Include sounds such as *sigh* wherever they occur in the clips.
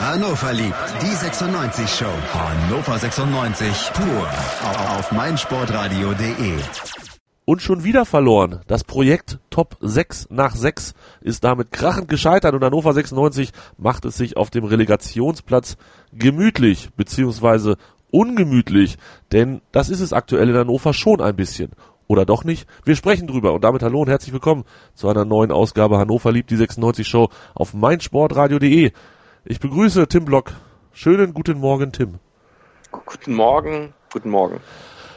Hannover liebt die 96 Show. Hannover 96 pur auf meinsportradio.de. Und schon wieder verloren. Das Projekt Top 6 nach 6 ist damit krachend gescheitert und Hannover 96 macht es sich auf dem Relegationsplatz gemütlich beziehungsweise ungemütlich, denn das ist es aktuell in Hannover schon ein bisschen. Oder doch nicht? Wir sprechen drüber und damit hallo und herzlich willkommen zu einer neuen Ausgabe Hannover liebt die 96 Show auf meinsportradio.de. Ich begrüße Tim Block. Schönen guten Morgen, Tim. Guten Morgen, guten Morgen.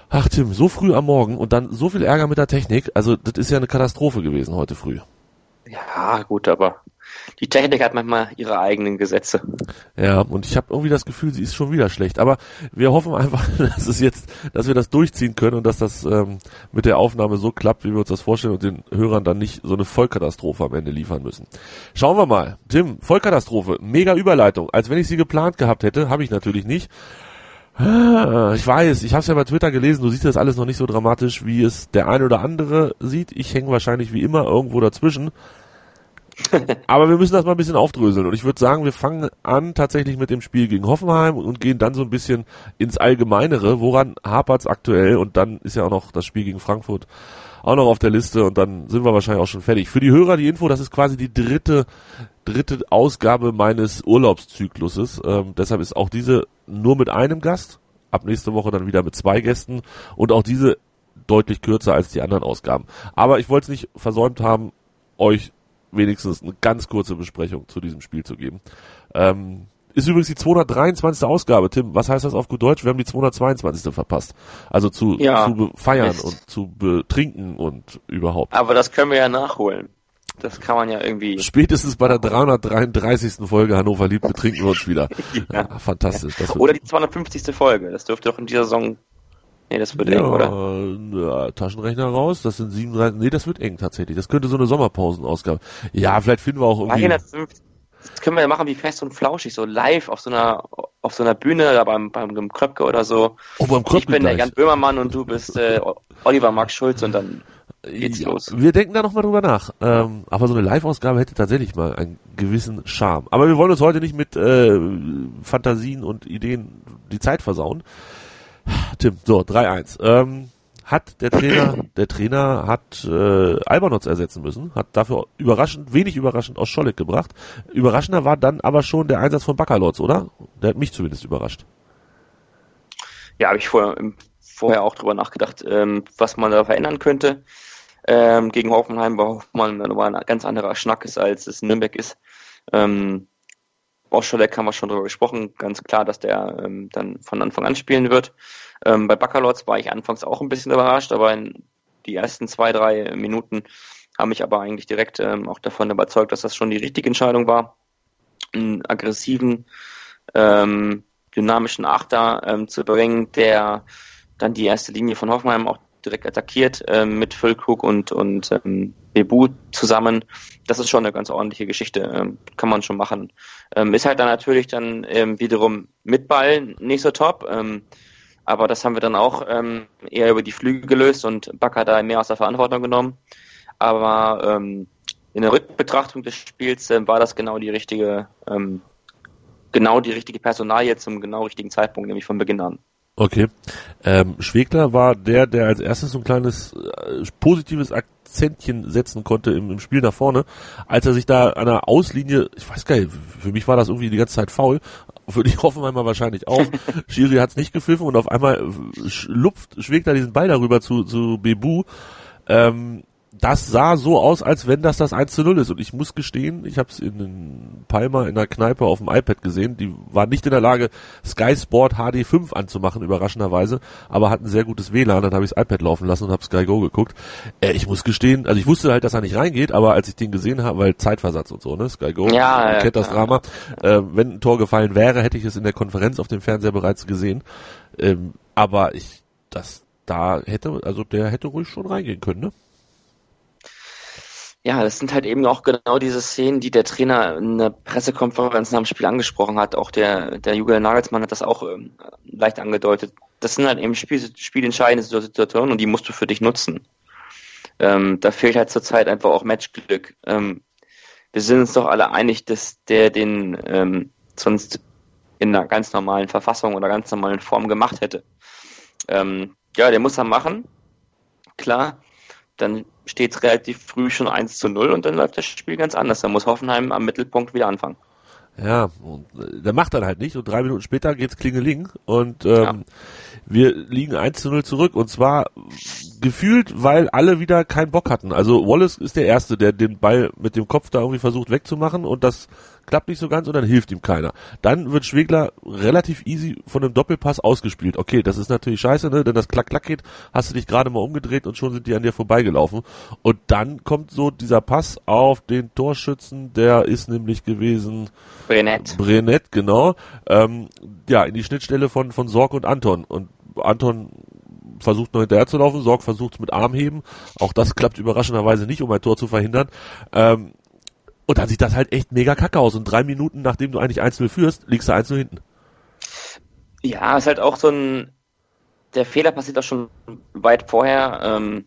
Ach Tim, so früh am Morgen und dann so viel Ärger mit der Technik. Also das ist ja eine Katastrophe gewesen heute früh. Ja, gut, aber die Technik hat manchmal ihre eigenen Gesetze. Ja, und ich habe irgendwie das Gefühl, sie ist schon wieder schlecht. Aber wir hoffen einfach, *laughs* dass es jetzt, dass wir das durchziehen können und dass das ähm, mit der Aufnahme so klappt, wie wir uns das vorstellen und den Hörern dann nicht so eine Vollkatastrophe am Ende liefern müssen. Schauen wir mal. Tim, Vollkatastrophe, mega Überleitung. Als wenn ich sie geplant gehabt hätte, habe ich natürlich nicht. Ah, Ich weiß, ich habe es ja bei Twitter gelesen, du siehst das alles noch nicht so dramatisch, wie es der eine oder andere sieht. Ich hänge wahrscheinlich wie immer irgendwo dazwischen. *laughs* Aber wir müssen das mal ein bisschen aufdröseln. Und ich würde sagen, wir fangen an tatsächlich mit dem Spiel gegen Hoffenheim und gehen dann so ein bisschen ins Allgemeinere. Woran hapert's aktuell? Und dann ist ja auch noch das Spiel gegen Frankfurt auch noch auf der Liste und dann sind wir wahrscheinlich auch schon fertig. Für die Hörer die Info, das ist quasi die dritte, dritte Ausgabe meines Urlaubszykluses. Ähm, deshalb ist auch diese nur mit einem Gast. Ab nächste Woche dann wieder mit zwei Gästen und auch diese deutlich kürzer als die anderen Ausgaben. Aber ich wollte es nicht versäumt haben, euch wenigstens eine ganz kurze Besprechung zu diesem Spiel zu geben. Ähm, ist übrigens die 223. Ausgabe, Tim. Was heißt das auf gut Deutsch? Wir haben die 222. verpasst. Also zu, Ja, zu feiern Mist. und zu betrinken und überhaupt. Aber das können wir ja nachholen. Das kann man ja irgendwie. Spätestens bei der 333. Folge Hannover liebt betrinken wir uns wieder. *laughs* Ja, fantastisch. Das wird- Oder die 250. Folge. Das dürfte doch in dieser Saison. Nee, das wird eng, oder? ja, Taschenrechner raus, das sind 37, nee, das wird eng tatsächlich. Das könnte so eine Sommerpausenausgabe. Ja, vielleicht finden wir auch irgendwie. 350. Das können wir ja machen wie fest und flauschig, so live auf so einer auf so einer Bühne oder beim beim Kröpke oder so. Oh, beim ich Kröpke bin der gleich. Jan Böhmermann und du bist äh, Oliver Max Schulz und dann geht's Ja, los. Wir denken da nochmal drüber nach. Ähm, aber so eine Live-Ausgabe hätte tatsächlich mal einen gewissen Charme. Aber wir wollen uns heute nicht mit äh, Fantasien und Ideen die Zeit versauen. Tim, so, 3-1. Ähm, hat der Trainer, der Trainer hat äh, Albernotz ersetzen müssen, hat dafür überraschend, wenig überraschend aus Scholleck gebracht. Überraschender war dann aber schon der Einsatz von Baccalords, oder? Der hat mich zumindest überrascht. Ja, habe ich vorher, vorher auch drüber nachgedacht, ähm, was man da verändern könnte. Ähm, gegen Hoffenheim, Hoffenheim dann nochmal ein ganz anderer Schnack ist, als es Nürnberg ist. Ähm, Oscholek haben wir schon drüber gesprochen, ganz klar, dass der ähm, dann von Anfang an spielen wird. Ähm, bei Baccalords war ich anfangs auch ein bisschen überrascht, aber in die ersten zwei, drei Minuten haben mich aber eigentlich direkt ähm, auch davon überzeugt, dass das schon die richtige Entscheidung war. Einen aggressiven, ähm, dynamischen Achter ähm, zu bringen, der dann die erste Linie von Hoffenheim auch direkt attackiert ähm, mit Füllkrug und und ähm, Bebu zusammen. Das ist schon eine ganz ordentliche Geschichte, ähm, kann man schon machen. Ähm, ist halt dann natürlich dann ähm, wiederum mit Ball nicht so top, ähm, aber das haben wir dann auch eher über die Flüge gelöst und hat da mehr aus der Verantwortung genommen. Aber in der Rückbetrachtung des Spiels ähm, war das genau die richtige, genau die richtige Personalie zum genau richtigen Zeitpunkt, nämlich von Beginn an. Okay. Ähm, Schwegler war der, der als erstes so ein kleines äh, positives Akzentchen setzen konnte im, im Spiel nach vorne, als er sich da an der Auslinie, ich weiß gar nicht, für mich war das irgendwie die ganze Zeit faul, für die *laughs* Hoffenheimer wahrscheinlich auch. *laughs* Schiri hat es nicht gepfiffen und auf einmal äh, lupft Schwegler diesen Ball darüber zu, zu Bebu. Ähm, das sah so aus, als wenn das das 1 zu 0 ist. Und ich muss gestehen, ich habe es in Palma in der Kneipe auf dem iPad gesehen. Die waren nicht in der Lage, Sky Sport HD5 anzumachen, überraschenderweise, aber hatten sehr gutes WLAN. Dann habe ich das iPad laufen lassen und habe Sky Go geguckt. Äh, ich muss gestehen, also ich wusste halt, dass er nicht reingeht, aber als ich den gesehen habe, weil Zeitversatz und so, ne, Sky Go, Ja, man ja, kennt das. Drama. Äh, wenn ein Tor gefallen wäre, hätte ich es in der Konferenz auf dem Fernseher bereits gesehen. Ähm, aber ich, das, da hätte, also der hätte ruhig schon reingehen können, ne? Ja, das sind halt eben auch genau diese Szenen, die der Trainer in der Pressekonferenz nach dem Spiel angesprochen hat. Auch der, der Julian Nagelsmann hat das auch ähm, leicht angedeutet. Das sind halt eben Spiel, spielentscheidende Situationen und die musst du für dich nutzen. Ähm, da fehlt halt zurzeit einfach auch Matchglück. Ähm, wir sind uns doch alle einig, dass der den ähm, sonst in einer ganz normalen Verfassung oder ganz normalen Form gemacht hätte. Ähm, ja, der muss er machen. Klar, dann steht es relativ früh schon 1 zu 0 und dann läuft das Spiel ganz anders. Dann muss Hoffenheim am Mittelpunkt wieder anfangen. Ja, und äh, der macht dann halt nicht und drei Minuten später geht's klingeling und ähm, ja. wir liegen 1 zu 0 zurück und zwar gefühlt, weil alle wieder keinen Bock hatten. Also Wallace ist der Erste, der den Ball mit dem Kopf da irgendwie versucht wegzumachen und das klappt nicht so ganz und dann hilft ihm keiner. Dann wird Schwegler relativ easy von einem Doppelpass ausgespielt. Okay, das ist natürlich scheiße, ne? Denn das Klack-Klack geht, hast du dich gerade mal umgedreht und schon sind die an dir vorbeigelaufen. Und dann kommt so dieser Pass auf den Torschützen, der ist nämlich gewesen Brenett. Brenett, genau. Ähm, ja, in die Schnittstelle von, von Sorg und Anton. Und Anton versucht noch hinterher zu laufen, Sorg versucht es mit Armheben. Auch das klappt überraschenderweise nicht, um ein Tor zu verhindern. Ähm, und dann sieht das halt echt mega kacke aus. Und drei Minuten, nachdem du eigentlich 1-0 führst, liegst du 1-0 hinten. Ja, ist halt auch so ein, der Fehler passiert auch schon weit vorher. Ähm,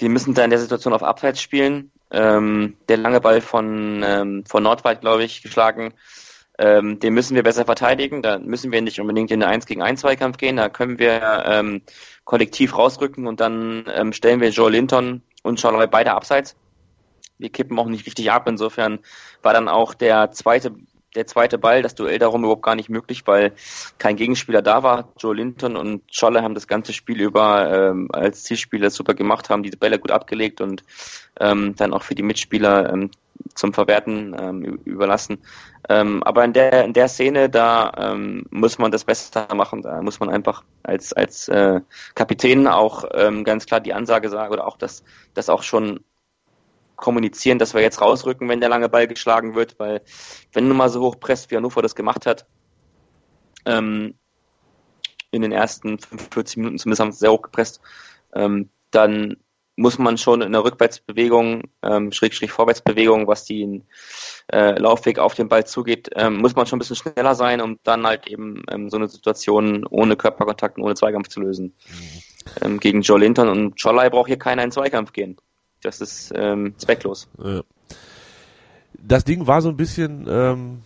die müssen da in der Situation auf Abseits spielen. Ähm, der lange Ball von, ähm, von Nordwald, glaube ich, geschlagen. Ähm, den müssen wir besser verteidigen. Da müssen wir nicht unbedingt in den 1 gegen 1 Zweikampf gehen. Da können wir ähm, kollektiv rausrücken und dann ähm, stellen wir Joe Linton und Charlotte beide abseits wir kippen auch nicht richtig ab. Insofern war dann auch der zweite, der zweite Ball, das Duell darum überhaupt gar nicht möglich, weil kein Gegenspieler da war. Joe Linton und Scholle haben das ganze Spiel über ähm, als Zielspieler super gemacht, haben diese Bälle gut abgelegt und ähm, dann auch für die Mitspieler ähm, zum Verwerten ähm, überlassen. Ähm, aber in der in der Szene da ähm, muss man das besser machen. Da muss man einfach als als äh, Kapitän auch ähm, ganz klar die Ansage sagen oder auch das das auch schon kommunizieren, dass wir jetzt rausrücken, wenn der lange Ball geschlagen wird, weil wenn du mal so hoch presst, wie Hannover das gemacht hat, ähm, in den ersten 45 Minuten zumindest haben sie sehr hoch gepresst, ähm, dann muss man schon in der Rückwärtsbewegung, ähm, Schrägstrich Vorwärtsbewegung, was den äh, Laufweg auf den Ball zugeht, ähm, muss man schon ein bisschen schneller sein, um dann halt eben ähm, so eine Situation ohne Körperkontakt und ohne Zweikampf zu lösen. Mhm. Ähm, gegen Joe Linton und Cholai braucht hier keiner in Zweikampf gehen. Das ist ähm, zwecklos. Das Ding war so ein bisschen, ähm,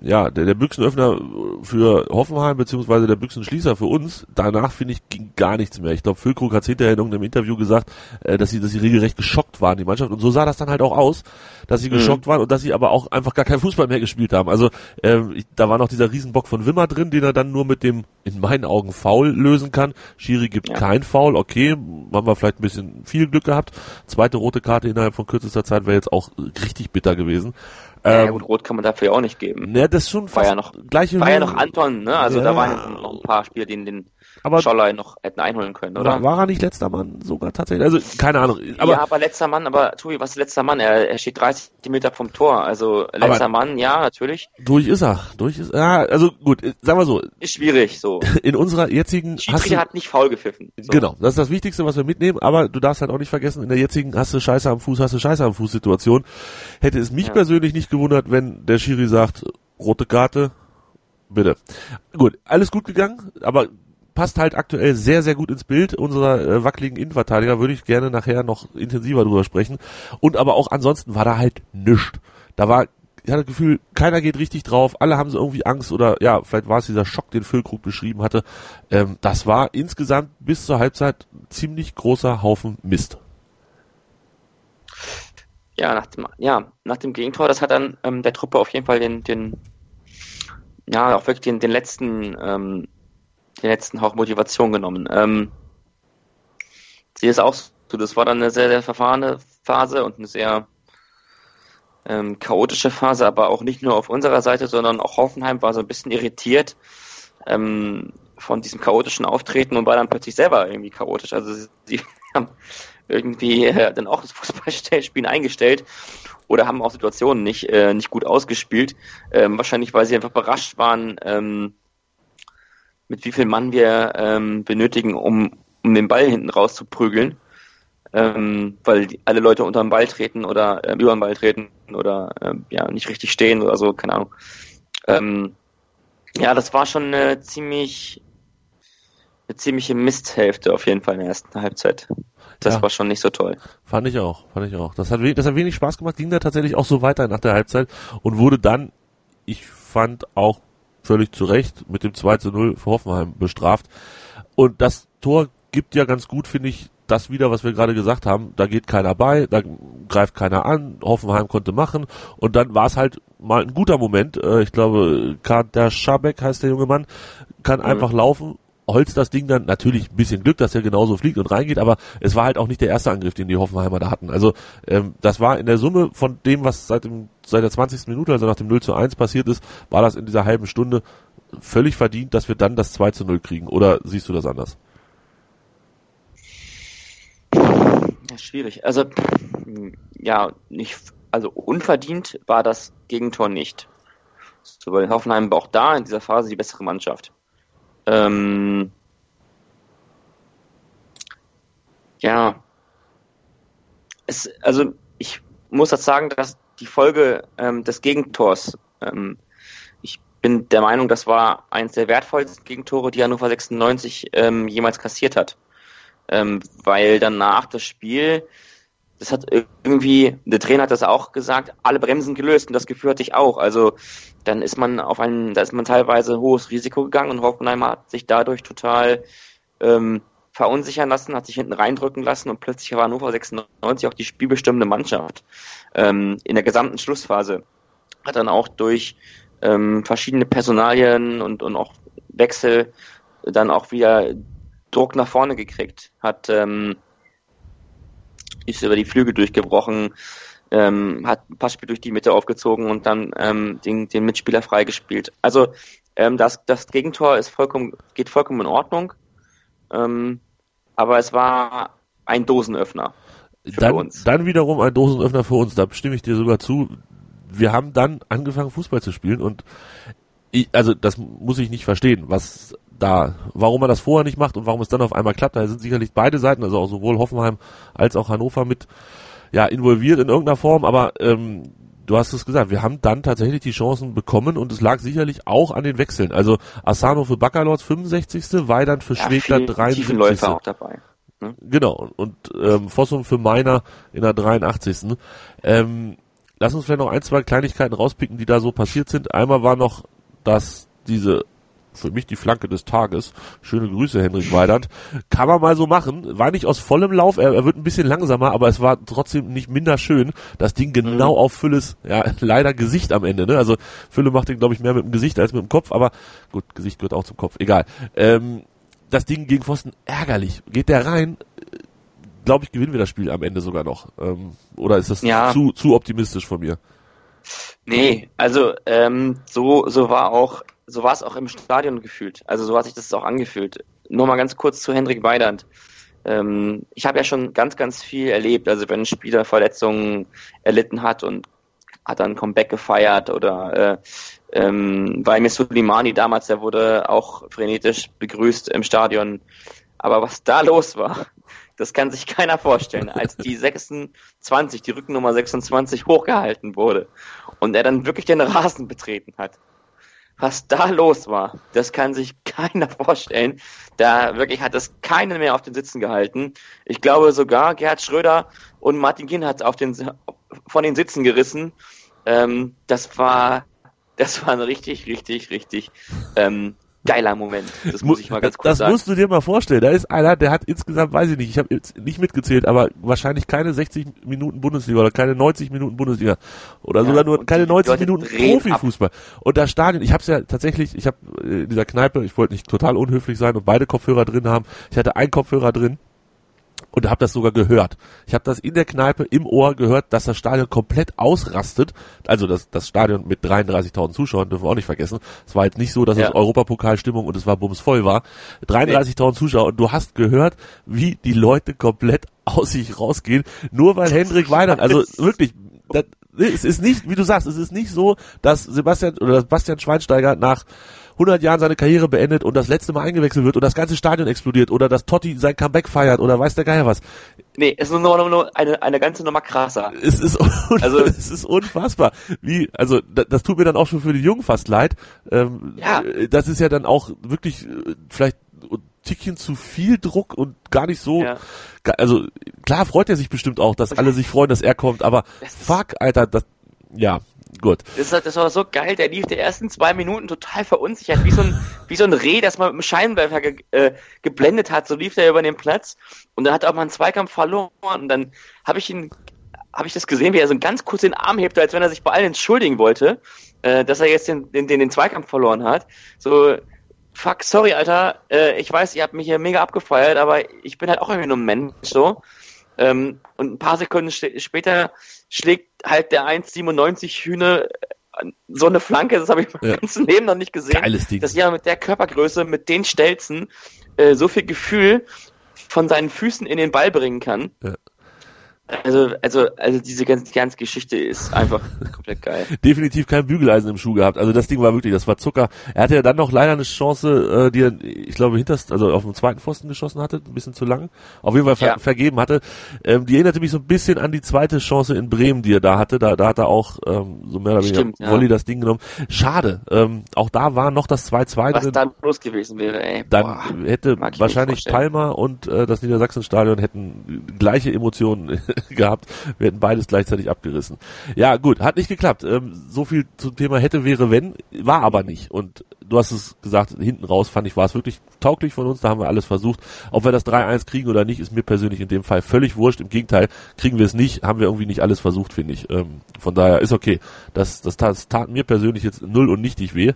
ja, der, der Büchsenöffner für Hoffenheim beziehungsweise der Büchsenschließer für uns, danach finde ich ging gar nichts mehr. Ich glaube, Füllkrug hat hinterher in irgendeinem Interview gesagt, äh, dass sie, dass sie regelrecht geschockt waren, die Mannschaft. Und so sah das dann halt auch aus, dass sie mhm. geschockt waren und dass sie aber auch einfach gar kein Fußball mehr gespielt haben. Also äh, ich, da war noch dieser Riesenbock von Wimmer drin, den er dann nur mit dem, in meinen Augen, Foul lösen kann. Schiri gibt ja. kein Foul, okay, haben wir vielleicht ein bisschen viel Glück gehabt. Zweite rote Karte innerhalb von kürzester Zeit wäre jetzt auch richtig bitter gewesen. Ja, ähm, gut, Rot kann man dafür ja auch nicht geben. Ne, das ist schon fast war ja noch, gleiche War ja noch Anton, ne? Also ja. da waren noch ein paar Spieler, die den aber Scholler noch hätten einholen können, oder? War, er nicht letzter Mann sogar tatsächlich? Also keine Ahnung. Aber, ja, aber letzter Mann, aber Tobi, was ist letzter Mann? Er, er steht 30 Meter vom Tor. Also letzter Mann, ja, natürlich. Durch ist er. Durch ist Ja, also gut, sagen wir so. Ist schwierig so. *laughs* In unserer jetzigen. Schiedsrichter hat nicht faul gepfiffen. So. Genau, das ist das Wichtigste, was wir mitnehmen, aber du darfst halt auch nicht vergessen, in der jetzigen hast du Scheiße am Fuß, hast du Scheiße am Fuß Situation. Hätte es mich ja. persönlich nicht gewundert, wenn der Schiri sagt, rote Karte, bitte. Gut, alles gut gegangen, aber passt halt aktuell sehr, sehr gut ins Bild unserer äh, wackeligen Innenverteidiger. Würde ich gerne nachher noch intensiver drüber sprechen. Und aber auch ansonsten war da halt nichts. Da war, ich hatte das Gefühl, keiner geht richtig drauf. Alle haben so irgendwie Angst oder ja, vielleicht war es dieser Schock, den Füllkrug beschrieben hatte. Ähm, das war insgesamt bis zur Halbzeit ziemlich großer Haufen Mist. Ja, nach dem, ja, nach dem Gegentor, das hat dann ähm, der Truppe auf jeden Fall den, den ja, auch wirklich den, den letzten ähm, den letzten Hauch Motivation genommen. Ähm, sie ist auch so, das war dann eine sehr, sehr verfahrene Phase und eine sehr ähm, chaotische Phase, aber auch nicht nur auf unserer Seite, sondern auch Hoffenheim war so ein bisschen irritiert ähm, von diesem chaotischen Auftreten und war dann plötzlich selber irgendwie chaotisch. Also sie, sie *laughs* haben irgendwie äh, dann auch das Fußballspielen eingestellt oder haben auch Situationen nicht, äh, nicht gut ausgespielt. Ähm, wahrscheinlich, weil sie einfach überrascht waren, ähm, mit wie viel Mann wir ähm, benötigen, um, um den Ball hinten rauszuprügeln. Ähm, weil die, alle Leute unter den Ball treten oder äh, über den Ball treten oder äh, ja nicht richtig stehen oder so, keine Ahnung. Ähm, ja, das war schon eine ziemlich eine ziemliche Misthälfte auf jeden Fall in der ersten Halbzeit. Das ja. war schon nicht so toll. Fand ich auch, fand ich auch. Das hat, das hat wenig Spaß gemacht, ging da tatsächlich auch so weiter nach der Halbzeit und wurde dann, ich fand auch völlig zu Recht mit dem 2 zu 0 für Hoffenheim bestraft. Und das Tor gibt ja ganz gut, finde ich, das wieder, was wir gerade gesagt haben. Da geht keiner bei, da greift keiner an. Hoffenheim konnte machen. Und dann war es halt mal ein guter Moment. Äh, ich glaube, Kader Schabek heißt der junge Mann, kann mhm. einfach laufen holzt das Ding dann natürlich ein bisschen Glück, dass er genauso fliegt und reingeht, aber es war halt auch nicht der erste Angriff, den die Hoffenheimer da hatten. Also ähm, das war in der Summe von dem, was seit dem seit der 20. Minute, also nach dem 0 zu 1 passiert ist, war das in dieser halben Stunde völlig verdient, dass wir dann das 2 zu 0 kriegen. Oder siehst du das anders? Ja, schwierig. Also, ja, nicht, also unverdient war das Gegentor nicht. So, weil Hoffenheim war auch da in dieser Phase die bessere Mannschaft. Ähm, ja, es, also ich muss das sagen, dass die Folge ähm, des Gegentors, ähm, ich bin der Meinung, das war eines der wertvollsten Gegentore, die Hannover 96 ähm, jemals kassiert hat. Ähm, weil danach das Spiel, das hat irgendwie, der Trainer hat das auch gesagt, alle Bremsen gelöst und das Gefühl hatte ich auch. Also dann ist man auf einen, da ist man teilweise hohes Risiko gegangen und Hoffenheim hat sich dadurch total ähm, verunsichern lassen, hat sich hinten reindrücken lassen und plötzlich war Hannover 96 auch die spielbestimmende Mannschaft ähm, in der gesamten Schlussphase. Hat dann auch durch ähm, verschiedene Personalien und, und auch Wechsel dann auch wieder Druck nach vorne gekriegt, hat ähm, ist über die Flügel durchgebrochen, ähm, hat ein Passspiel durch die Mitte aufgezogen und dann ähm, den, den Mitspieler freigespielt. Also ähm, das, das Gegentor ist vollkommen, geht vollkommen in Ordnung, ähm, aber es war ein Dosenöffner für dann, uns. Dann wiederum ein Dosenöffner für uns, da stimme ich dir sogar zu. Wir haben dann angefangen Fußball zu spielen und ich, also das muss ich nicht verstehen, was da. Warum man das vorher nicht macht und warum es dann auf einmal klappt, da sind sicherlich beide Seiten, also auch sowohl Hoffenheim als auch Hannover mit ja involviert in irgendeiner Form, aber ähm, du hast es gesagt, wir haben dann tatsächlich die Chancen bekommen und es lag sicherlich auch an den Wechseln. Also Asano für Baccalords 65. Weidand für ja, Schwegler 73. Läufer auch dabei. Ne? Genau, und ähm, Fossum für Meiner in der 83. Ähm, lass uns vielleicht noch ein, zwei Kleinigkeiten rauspicken, die da so passiert sind. Einmal war noch, dass diese für mich die Flanke des Tages. Schöne Grüße, Henrik Weidand. Kann man mal so machen. War nicht aus vollem Lauf, er, er wird ein bisschen langsamer, aber es war trotzdem nicht minder schön. Das Ding genau mhm. auf Fülles, ja, leider Gesicht am Ende. Ne? Also Fülle macht den, glaube ich, mehr mit dem Gesicht als mit dem Kopf, aber gut, Gesicht gehört auch zum Kopf, egal. Ähm, das Ding gegen Pfosten ärgerlich. Geht der rein, glaube ich, gewinnen wir das Spiel am Ende sogar noch. Ähm, oder ist das ja. zu, zu optimistisch von mir? Nee, also ähm, so, so war auch so war es auch im Stadion gefühlt. Also so hat sich das auch angefühlt. Nur mal ganz kurz zu Hendrik Weidand. Ähm, ich habe ja schon ganz, ganz viel erlebt. Also wenn ein Spieler Verletzungen erlitten hat und hat dann Comeback gefeiert oder äh, ähm, bei Sulimani damals, der wurde auch frenetisch begrüßt im Stadion. Aber was da los war, das kann sich keiner vorstellen, als die *laughs* 26, die Rückennummer 26 hochgehalten wurde und er dann wirklich den Rasen betreten hat was da los war, das kann sich *laughs* keiner vorstellen. Da wirklich hat das keinen mehr auf den Sitzen gehalten. Ich glaube sogar Gerhard Schröder und Martin Ginn hat auf den, von den Sitzen gerissen. Ähm, das war, *laughs* das war ein richtig, richtig, richtig ähm, geiler Moment. Das muss ich mal ganz kurz das sagen. Das musst du dir mal vorstellen. Da ist einer, der hat insgesamt, weiß ich nicht, ich habe jetzt nicht mitgezählt, aber wahrscheinlich keine 60 Minuten Bundesliga oder keine 90 Minuten Bundesliga oder ja, sogar nur keine 90 Minuten Profifußball. Und das Stadion, ich habe es ja tatsächlich, ich habe äh, in dieser Kneipe, ich wollte nicht total unhöflich sein und beide Kopfhörer drin haben. Ich hatte einen Kopfhörer drin und habe das sogar gehört. Ich habe das in der Kneipe im Ohr gehört, dass das Stadion komplett ausrastet. Also das, das Stadion mit 33.000 Zuschauern dürfen wir auch nicht vergessen. Es war jetzt nicht so, dass ja. es Europapokalstimmung und es war bumsvoll war. 33.000 Zuschauer und du hast gehört, wie die Leute komplett aus sich rausgehen, nur weil Hendrik *laughs* Weinert, also wirklich, das, es ist nicht, wie du sagst, es ist nicht so, dass Sebastian oder dass Bastian Schweinsteiger nach 100 Jahren seine Karriere beendet und das letzte Mal eingewechselt wird und das ganze Stadion explodiert oder dass Totti sein Comeback feiert oder weiß der Geier was. Nee, es ist nur, nur, nur eine, eine ganze Nummer krasser. Es ist, also, *laughs* es ist unfassbar. Wie, also das, das tut mir dann auch schon für die Jungen fast leid. Ähm, ja. Das ist ja dann auch wirklich äh, vielleicht Tickchen zu viel Druck und gar nicht so. Ja. Also klar freut er sich bestimmt auch, dass *laughs* alle sich freuen, dass er kommt, aber fuck, Alter, das, ja, gut. Das, das war so geil, der lief die ersten zwei Minuten total verunsichert, wie so ein, wie so ein Reh, das man mit dem Scheinwerfer ge, äh, geblendet hat, so lief der über den Platz und dann hat er auch mal einen Zweikampf verloren und dann habe ich ihn, habe ich das gesehen, wie er so ganz kurz den Arm hebt, als wenn er sich bei allen entschuldigen wollte, äh, dass er jetzt den, den, den, den Zweikampf verloren hat. So, fuck, sorry, Alter, äh, ich weiß, ihr habt mich hier mega abgefeiert, aber ich bin halt auch irgendwie nur ein Mensch, so. Ähm, und ein paar Sekunden später schlägt halt der 1,97 Hühne äh, so eine Flanke, das habe ich mein ja. ganzes Leben noch nicht gesehen. Geiles Ding. Dass ja mit der Körpergröße, mit den Stelzen äh, so viel Gefühl von seinen Füßen in den Ball bringen kann. Ja. Also, also, also diese ganze, ganze Geschichte ist einfach *laughs* komplett geil. Definitiv kein Bügeleisen im Schuh gehabt. Also das Ding war wirklich, das war Zucker. Er hatte ja dann noch leider eine Chance, äh, die er, ich glaube, hinterst, also auf dem zweiten Pfosten geschossen hatte, ein bisschen zu lang. Auf jeden Fall ver ja. vergeben hatte. Ähm, die erinnerte mich so ein bisschen an die zweite Chance in Bremen, die er da hatte. Da, da hat er auch ähm, so mehr oder weniger Stimmt, Volley ja. das Ding genommen. Schade. Ähm, auch da war noch das 2-2 Was drin. dann los gewesen wäre, ey. Dann Boah, hätte wahrscheinlich Palmer und äh, das Niedersachsenstadion hätten gleiche Emotionen *laughs* gehabt. Wir hätten beides gleichzeitig abgerissen. Ja, gut, hat nicht geklappt. Ähm, so viel zum Thema hätte, wäre, wenn, war aber nicht. Und du hast es gesagt, hinten raus fand ich, war es wirklich tauglich von uns, da haben wir alles versucht. Ob wir das 3-1 kriegen oder nicht, ist mir persönlich in dem Fall völlig wurscht. Im Gegenteil, kriegen wir es nicht, haben wir irgendwie nicht alles versucht, finde ich. Ähm, von daher ist okay. Das, das, tat, das tat mir persönlich jetzt null und nichtig weh.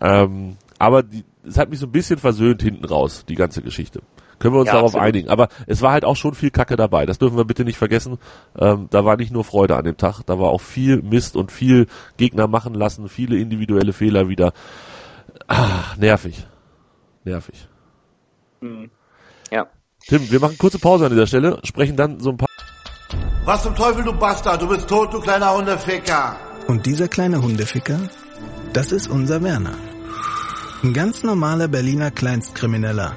Ähm, aber es hat mich so ein bisschen versöhnt hinten raus, die ganze Geschichte. Können wir uns ja, darauf absolut. einigen. Aber es war halt auch schon viel Kacke dabei. Das dürfen wir bitte nicht vergessen. Ähm, da war nicht nur Freude an dem Tag, da war auch viel Mist und viel Gegner machen lassen, viele individuelle Fehler wieder. Ah, nervig. Nervig. Mhm. Ja. Tim, wir machen kurze Pause an dieser Stelle, sprechen dann so ein paar. Was zum Teufel, du Bastard? Du bist tot, du kleiner Hundeficker. Und dieser kleine Hundeficker, das ist unser Werner. Ein ganz normaler Berliner Kleinstkrimineller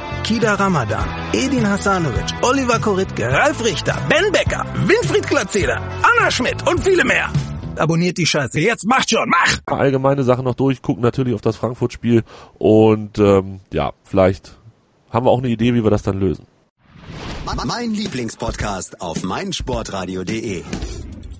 Kida Ramadan, Edin Hasanovic, Oliver Koritke, Ralf Richter, Ben Becker, Winfried Glatzeder, Anna Schmidt und viele mehr. Abonniert die Scheiße. Jetzt macht schon, mach! Allgemeine Sachen noch durch, gucken natürlich auf das Frankfurt-Spiel und ähm, ja, vielleicht haben wir auch eine Idee, wie wir das dann lösen. Mein Lieblingspodcast auf meinsportradio.de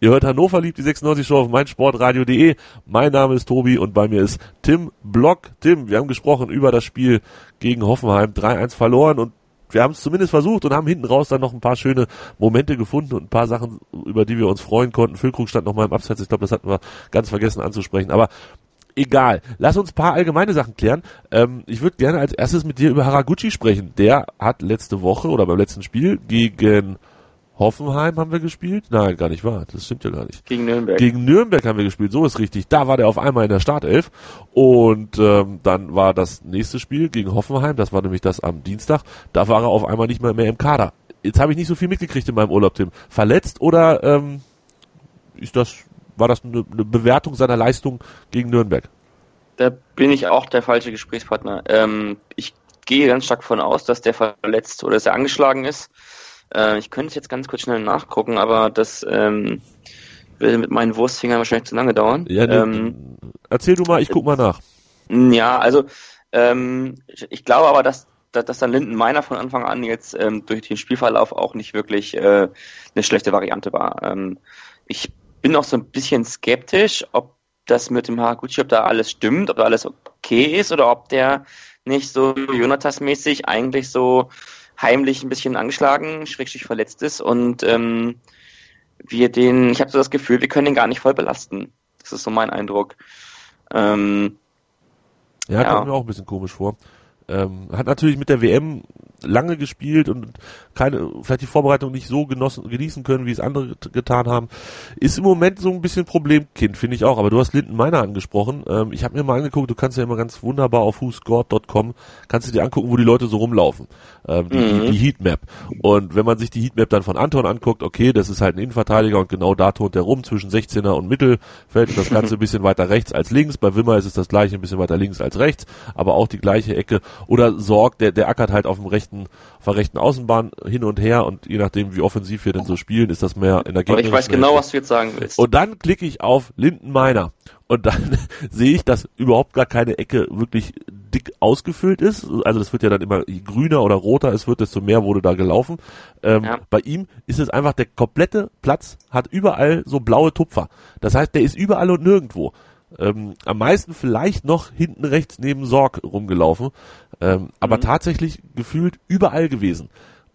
Ihr hört Hannover liebt die 96 Show auf meinsportradio.de. Mein Name ist Tobi und bei mir ist Tim Block. Tim, wir haben gesprochen über das Spiel gegen Hoffenheim. 3-1 verloren und wir haben es zumindest versucht und haben hinten raus dann noch ein paar schöne Momente gefunden und ein paar Sachen, über die wir uns freuen konnten. Füllkrug stand noch mal im Abseits. Ich glaube, das hatten wir ganz vergessen anzusprechen. Aber egal. Lass uns ein paar allgemeine Sachen klären. Ähm, ich würde gerne als erstes mit dir über Haraguchi sprechen. Der hat letzte Woche oder beim letzten Spiel gegen Hoffenheim haben wir gespielt? Nein, gar nicht wahr. Das stimmt ja gar nicht. Gegen Nürnberg. Gegen Nürnberg haben wir gespielt, so ist richtig. Da war der auf einmal in der Startelf. Und ähm, dann war das nächste Spiel gegen Hoffenheim, das war nämlich das am Dienstag. Da war er auf einmal nicht mehr, mehr im Kader. Jetzt habe ich nicht so viel mitgekriegt in meinem Urlaub, Tim. Verletzt oder ähm, ist das, war das eine, eine Bewertung seiner Leistung gegen Nürnberg? Da bin ich auch der falsche Gesprächspartner. Ähm, ich gehe ganz stark davon aus, dass der verletzt oder dass er angeschlagen ist. Äh, ich könnte es jetzt ganz kurz schnell nachgucken, aber das ähm, würde mit meinen Wurstfingern wahrscheinlich zu lange dauern. Ja, ähm, erzähl du mal, ich guck mal nach. Ja, also ähm, ich glaube aber, dass, dass, dass dann Linden Meiner von Anfang an jetzt ähm, durch den Spielverlauf auch nicht wirklich äh, eine schlechte Variante war. Ähm, ich bin auch so ein bisschen skeptisch, ob das mit dem Haraguchi, ob da alles stimmt, ob da alles okay ist oder ob der nicht so Jonatas-mäßig eigentlich so heimlich ein bisschen angeschlagen, schrägstrich verletzt ist und ähm, wir den, ich habe so das Gefühl, wir können den gar nicht voll belasten. Das ist so mein Eindruck. Ähm, ja, ja, kommt mir auch ein bisschen komisch vor. Ähm, hat natürlich mit der WM lange gespielt und keine, vielleicht die Vorbereitung nicht so genossen, genießen können, wie es andere getan haben. Ist im Moment so ein bisschen Problemkind, finde ich auch. Aber du hast Linden Meiner angesprochen. Ähm, ich habe mir mal angeguckt, du kannst ja immer ganz wunderbar auf whoscored.com, kannst du dir angucken, wo die Leute so rumlaufen. Ähm, die, mhm. die, die Heatmap. Und wenn man sich die Heatmap dann von Anton anguckt, okay, das ist halt ein Innenverteidiger und genau da tont er rum zwischen 16er und Mittelfeld. Das Ganze ein bisschen weiter rechts als links. Bei Wimmer ist es das gleiche, ein bisschen weiter links als rechts, aber auch die gleiche Ecke. Oder Sorg, der, der ackert halt auf dem rechten, auf der rechten Außenbahn hin und her und je nachdem, wie offensiv wir denn so spielen, ist das mehr in der Gegend. Aber ich weiß genau, was du jetzt sagen willst. Und dann klicke ich auf Linden Meiner und dann *laughs* sehe ich, dass überhaupt gar keine Ecke wirklich dick ausgefüllt ist. Also das wird ja dann immer grüner oder roter es wird, desto mehr wurde da gelaufen. Ähm, ja. Bei ihm ist es einfach, der komplette Platz hat überall so blaue Tupfer. Das heißt, der ist überall und nirgendwo. Ähm, am meisten vielleicht noch hinten rechts neben Sorg rumgelaufen, ähm, aber mhm. tatsächlich gefühlt überall gewesen.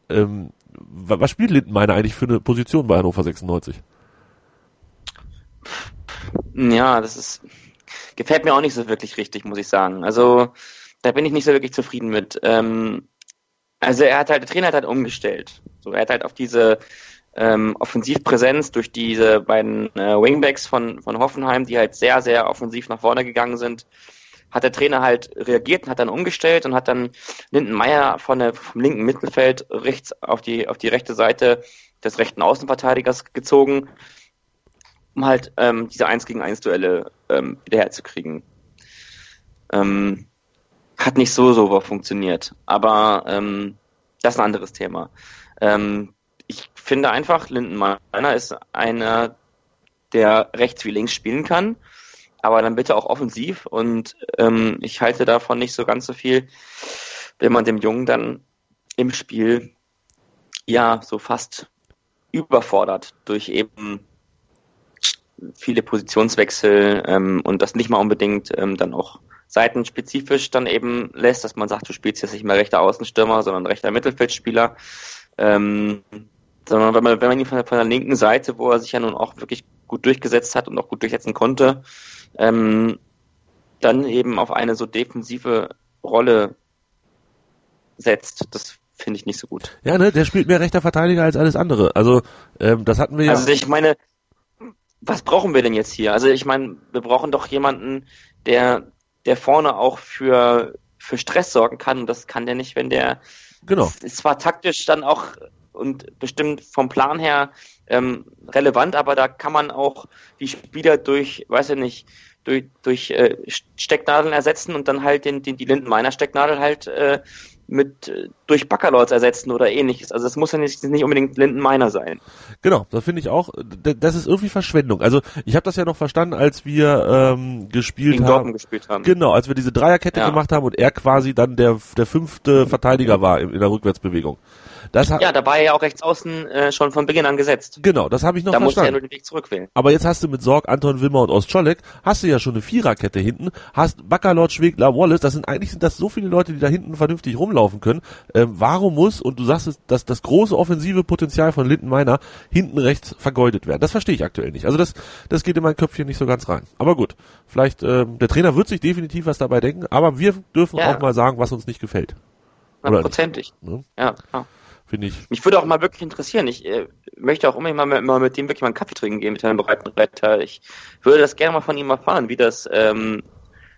Ähm, was spielt Lindenmeiner eigentlich für eine Position bei Hannover 96? Ja, das ist gefällt mir auch nicht so wirklich richtig, muss ich sagen. Also da bin ich nicht so wirklich zufrieden mit. Ähm, also er hat halt, der Trainer hat halt umgestellt. So, er hat halt auf diese ähm, Offensivpräsenz durch diese beiden äh, Wingbacks von, von Hoffenheim, die halt sehr, sehr offensiv nach vorne gegangen sind, hat der Trainer halt reagiert und hat dann umgestellt und hat dann Lindenmeier von der, vom linken Mittelfeld rechts auf die, auf die rechte Seite des rechten Außenverteidigers gezogen, um halt ähm, diese 1 gegen 1 Duelle ähm, wiederherzukriegen. Ähm, hat nicht so so funktioniert, aber ähm, das ist ein anderes Thema. Ähm, ich finde einfach, Lindenmeiner ist einer, der rechts wie links spielen kann, aber dann bitte auch offensiv und ähm, ich halte davon nicht so ganz so viel, wenn man dem Jungen dann im Spiel ja so fast überfordert durch eben viele Positionswechsel ähm, und das nicht mal unbedingt ähm, dann auch seitenspezifisch dann eben lässt, dass man sagt, du spielst jetzt nicht mehr rechter Außenstürmer, sondern rechter Mittelfeldspieler. Ähm, sondern wenn man, wenn man ihn von der, von der linken Seite, wo er sich ja nun auch wirklich gut durchgesetzt hat und auch gut durchsetzen konnte, ähm, dann eben auf eine so defensive Rolle setzt. Das finde ich nicht so gut. Ja, ne, der spielt mehr rechter Verteidiger als alles andere. Also ähm, das hatten wir ja. Also ich meine, was brauchen wir denn jetzt hier? Also ich meine, wir brauchen doch jemanden, der der vorne auch für für Stress sorgen kann und das kann der nicht, wenn der genau. ist zwar taktisch dann auch und bestimmt vom Plan her ähm, relevant, aber da kann man auch die Spieler durch, weiß ich nicht, durch, durch äh, Stecknadeln ersetzen und dann halt den, den die Lindenmeiner Stecknadel halt äh, mit äh, durch Baccalords ersetzen oder ähnliches. Also das muss ja nicht, nicht unbedingt Lindenmeiner sein. Genau, das finde ich auch. Das ist irgendwie Verschwendung. Also ich habe das ja noch verstanden, als wir ähm, gespielt Gegen haben. gespielt haben. Genau, als wir diese Dreierkette ja. gemacht haben und er quasi dann der der fünfte Verteidiger war in, in der Rückwärtsbewegung. Das ja, da war er ja auch rechts außen äh, schon von Beginn an gesetzt. Genau, das habe ich noch da verstanden. Da musste er nur den Weg zurückwählen. Aber jetzt hast du mit Sorg, Anton Wimmer und Ostscholek, hast du ja schon eine Viererkette hinten, hast Baccalord, Schwegler, Wallace, das sind eigentlich sind das so viele Leute, die da hinten vernünftig rumlaufen können. Ähm, warum muss, und du sagst es, dass das große offensive Potenzial von Linden Meiner hinten rechts vergeudet werden? Das verstehe ich aktuell nicht. Also das, das geht in mein Köpfchen nicht so ganz rein. Aber gut, vielleicht, ähm, der Trainer wird sich definitiv was dabei denken, aber wir dürfen ja. auch mal sagen, was uns nicht gefällt. Hundertprozentig. Ne? Ja, ja finde ich. Mich würde auch mal wirklich interessieren. Ich äh, möchte auch immer mal, mal mit dem wirklich mal einen Kaffee trinken gehen, mit einem breiten Reiter. Ich würde das gerne mal von ihm erfahren, wie das, ähm,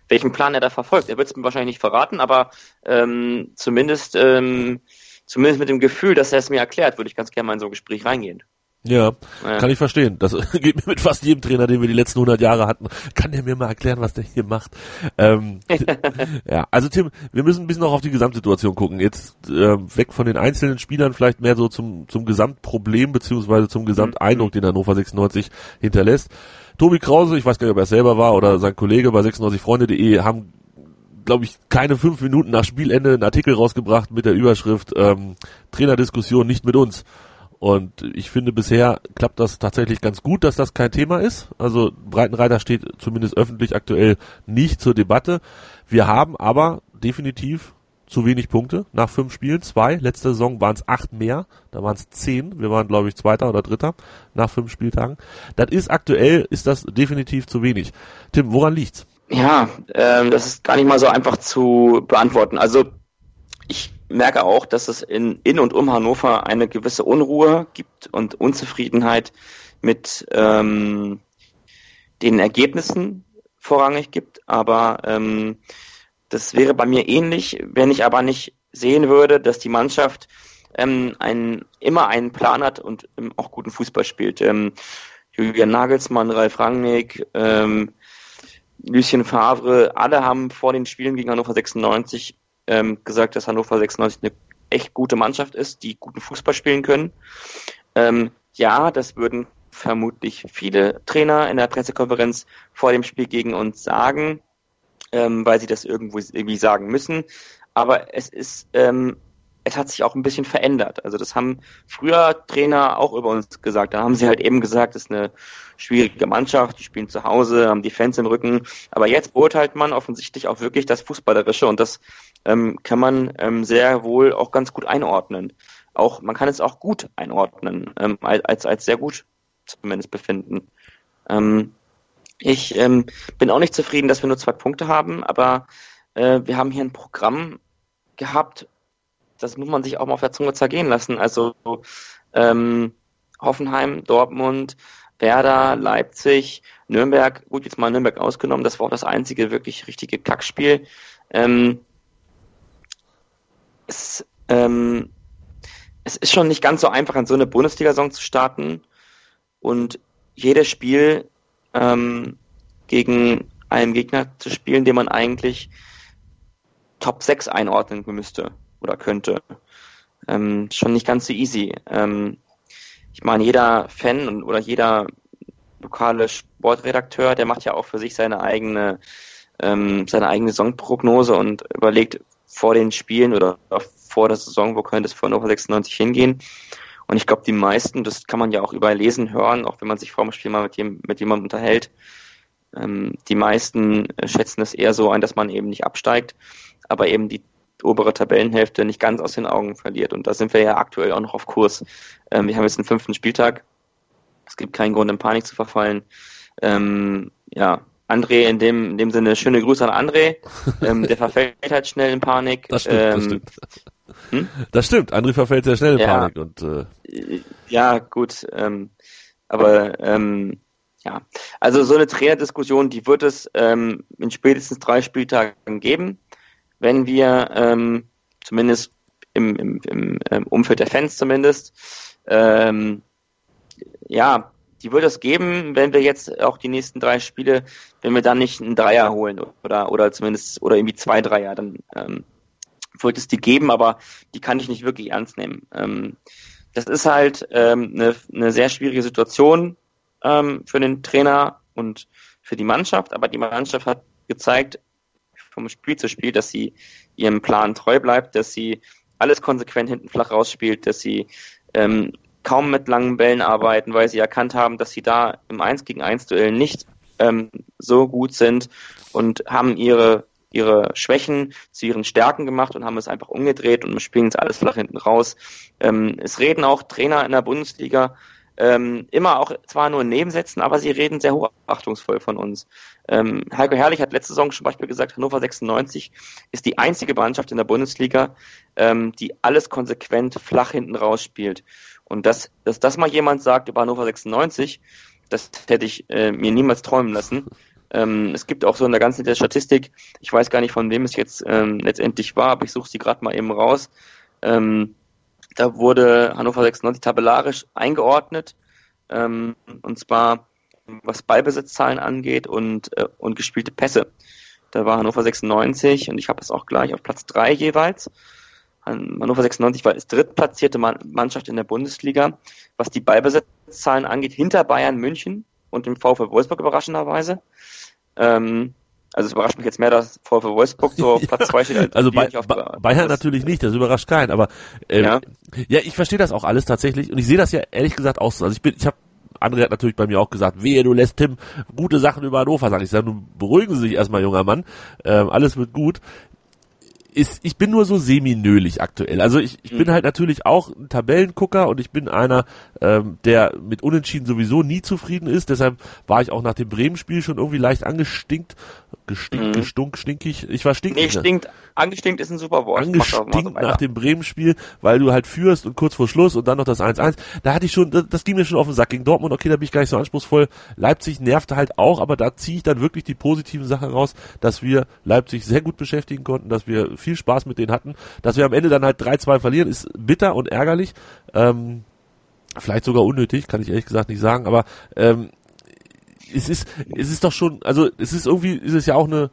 welchen Plan er da verfolgt. Er wird es mir wahrscheinlich nicht verraten, aber ähm, zumindest, ähm, zumindest mit dem Gefühl, dass er es mir erklärt, würde ich ganz gerne mal in so ein Gespräch reingehen. Ja, ja, kann ich verstehen. Das *laughs* geht mir mit fast jedem Trainer, den wir die letzten 100 Jahre hatten. Kann der mir mal erklären, was der hier macht? Ähm, *laughs* ja, also Tim, wir müssen ein bisschen noch auf die Gesamtsituation gucken. Jetzt äh, weg von den einzelnen Spielern, vielleicht mehr so zum, zum Gesamtproblem beziehungsweise zum Gesamteindruck, den Hannover 96 hinterlässt. Tobi Krause, ich weiß gar nicht, ob er selber war oder sein Kollege bei 96freunde.de haben glaube ich, keine fünf Minuten nach Spielende einen Artikel rausgebracht mit der Überschrift ähm, Trainerdiskussion nicht mit uns. Und ich finde, bisher klappt das tatsächlich ganz gut, dass das kein Thema ist. Also Breitenreiter steht zumindest öffentlich aktuell nicht zur Debatte. Wir haben aber definitiv zu wenig Punkte nach fünf Spielen. Zwei. Letzte Saison waren es acht mehr. Da waren es zehn. Wir waren, glaube ich, Zweiter oder Dritter nach fünf Spieltagen. Das ist aktuell, ist das definitiv zu wenig. Tim, woran liegt's? Ja, ähm, das ist gar nicht mal so einfach zu beantworten. Also ich merke auch, dass es in, in und um Hannover eine gewisse Unruhe gibt und Unzufriedenheit mit ähm, den Ergebnissen vorrangig gibt. Aber ähm, das wäre bei mir ähnlich, wenn ich aber nicht sehen würde, dass die Mannschaft ähm, einen, immer einen Plan hat und ähm, auch guten Fußball spielt. Ähm, Julian Nagelsmann, Ralf Rangnick, ähm, Lucien Favre, alle haben vor den Spielen gegen Hannover 96 ähm, gesagt, dass Hannover 96 eine echt gute Mannschaft ist, die guten Fußball spielen können. Ähm, ja, das würden vermutlich viele Trainer in der Pressekonferenz vor dem Spiel gegen uns sagen, ähm, weil sie das irgendwo irgendwie sagen müssen. Aber es ist, ähm, es hat sich auch ein bisschen verändert. Also das haben früher Trainer auch über uns gesagt. Da haben sie halt eben gesagt, es ist eine schwierige Mannschaft, die spielen zu Hause, haben die Fans im Rücken. Aber jetzt beurteilt man offensichtlich auch wirklich das Fußballerische und das ähm, kann man ähm, sehr wohl auch ganz gut einordnen. Auch man kann es auch gut einordnen, ähm, als als sehr gut zumindest befinden. Ähm, ich ähm, bin auch nicht zufrieden, dass wir nur zwei Punkte haben, aber äh, wir haben hier ein Programm gehabt, das muss man sich auch mal auf der Zunge zergehen lassen. Also ähm, Hoffenheim, Dortmund, Werder, Leipzig, Nürnberg, gut, jetzt mal Nürnberg ausgenommen, das war auch das einzige wirklich richtige Kackspiel. Ähm, es, ähm, es ist schon nicht ganz so einfach, an so eine Bundesliga-Saison zu starten und jedes Spiel ähm, gegen einen Gegner zu spielen, den man eigentlich Top 6 einordnen müsste oder könnte. Ähm, schon nicht ganz so easy. Ähm, ich meine, jeder Fan oder jeder lokale Sportredakteur, der macht ja auch für sich seine eigene, ähm, seine eigene Saisonprognose und überlegt vor den Spielen oder vor der Saison, wo könnte es für Hannover 96 hingehen. Und ich glaube, die meisten, das kann man ja auch überall lesen, hören, auch wenn man sich vor dem Spiel mal mit, jem, mit jemandem unterhält, ähm, die meisten schätzen es eher so ein, dass man eben nicht absteigt, aber eben die obere Tabellenhälfte nicht ganz aus den Augen verliert. Und da sind wir ja aktuell auch noch auf Kurs. Ähm, wir haben jetzt den fünften Spieltag. Es gibt keinen Grund, in Panik zu verfallen. Ähm, ja, André, in dem, in dem Sinne, schöne Grüße an André. Ähm, der verfällt halt schnell in Panik. Das stimmt, das ähm, stimmt. Hm? Das stimmt, André verfällt sehr schnell in ja, Panik. Und, äh, ja, gut. Ähm, aber ähm, ja, also so eine Trainerdiskussion, die wird es ähm, in spätestens drei Spieltagen geben wenn wir ähm, zumindest im, im, im, im Umfeld der Fans zumindest, ähm, ja, die wird es geben, wenn wir jetzt auch die nächsten drei Spiele, wenn wir dann nicht einen Dreier holen oder oder zumindest oder irgendwie zwei Dreier, dann ähm, wird es die geben, aber die kann ich nicht wirklich ernst nehmen. Ähm, das ist halt ähm, eine, eine sehr schwierige Situation ähm, für den Trainer und für die Mannschaft, aber die Mannschaft hat gezeigt, vom Spiel zu Spiel, dass sie ihrem Plan treu bleibt, dass sie alles konsequent hinten flach rausspielt, dass sie ähm, kaum mit langen Bällen arbeiten, weil sie erkannt haben, dass sie da im 1 gegen 1 Duell nicht ähm, so gut sind und haben ihre ihre Schwächen zu ihren Stärken gemacht und haben es einfach umgedreht und spielen es alles flach hinten raus. Ähm, es reden auch Trainer in der Bundesliga ähm, immer auch zwar nur in Nebensätzen, aber sie reden sehr hochachtungsvoll von uns. Ähm, Heiko Herrlich hat letzte Saison zum Beispiel gesagt, Hannover 96 ist die einzige Mannschaft in der Bundesliga, ähm, die alles konsequent flach hinten rausspielt. Und dass, dass das mal jemand sagt über Hannover 96, das hätte ich äh, mir niemals träumen lassen. Ähm, es gibt auch so in der ganzen der Statistik, ich weiß gar nicht, von wem es jetzt ähm, letztendlich war, aber ich suche sie gerade mal eben raus. Ähm, da wurde Hannover 96 tabellarisch eingeordnet, ähm, und zwar was Ballbesitzzahlen angeht und, äh, und gespielte Pässe. Da war Hannover 96 und ich habe es auch gleich auf Platz 3 jeweils. Hannover 96 war als drittplatzierte Mannschaft in der Bundesliga, was die Ballbesitzzahlen angeht, hinter Bayern München und dem VfL Wolfsburg überraschenderweise. Ähm, also es überrascht mich jetzt mehr, dass VfL Wolfsburg so *laughs* auf Platz 2 steht. Als also bei, ba Bayern natürlich nicht, das überrascht keinen, aber ähm, ja. ja, ich verstehe das auch alles tatsächlich und ich sehe das ja ehrlich gesagt auch so. Also ich bin, ich habe André hat natürlich bei mir auch gesagt, wehe, du lässt Tim gute Sachen über Hannover sagen. Ich sage, nun beruhigen Sie sich erstmal, junger Mann, ähm, alles wird gut. ist, ich bin nur so semi-nölig aktuell. Also ich, ich bin halt natürlich auch ein Tabellengucker und ich bin einer, ähm, der mit Unentschieden sowieso nie zufrieden ist. Deshalb war ich auch nach dem Bremen-Spiel schon irgendwie leicht angestinkt. Gestinkt, Mhm. gestunk, stinkig. Ich war stinkig. Nee, ne? stinkt, angestinkt ist ein super Wort. So angestinkt weiter. nach dem Bremen-Spiel, weil du halt führst und kurz vor Schluss und dann noch das 1-1. Da hatte ich schon, das, das ging mir schon auf den Sack. Gegen Dortmund, okay, da bin ich gar nicht so anspruchsvoll. Leipzig nervte halt auch, aber da ziehe ich dann wirklich die positiven Sachen raus, dass wir Leipzig sehr gut beschäftigen konnten, dass wir viel Spaß mit denen hatten. Dass wir am Ende dann halt 3-2 verlieren, ist bitter und ärgerlich. Ähm, vielleicht sogar unnötig, kann ich ehrlich gesagt nicht sagen, aber ähm, es ist, es ist doch schon, also es ist irgendwie, ist es ja auch eine,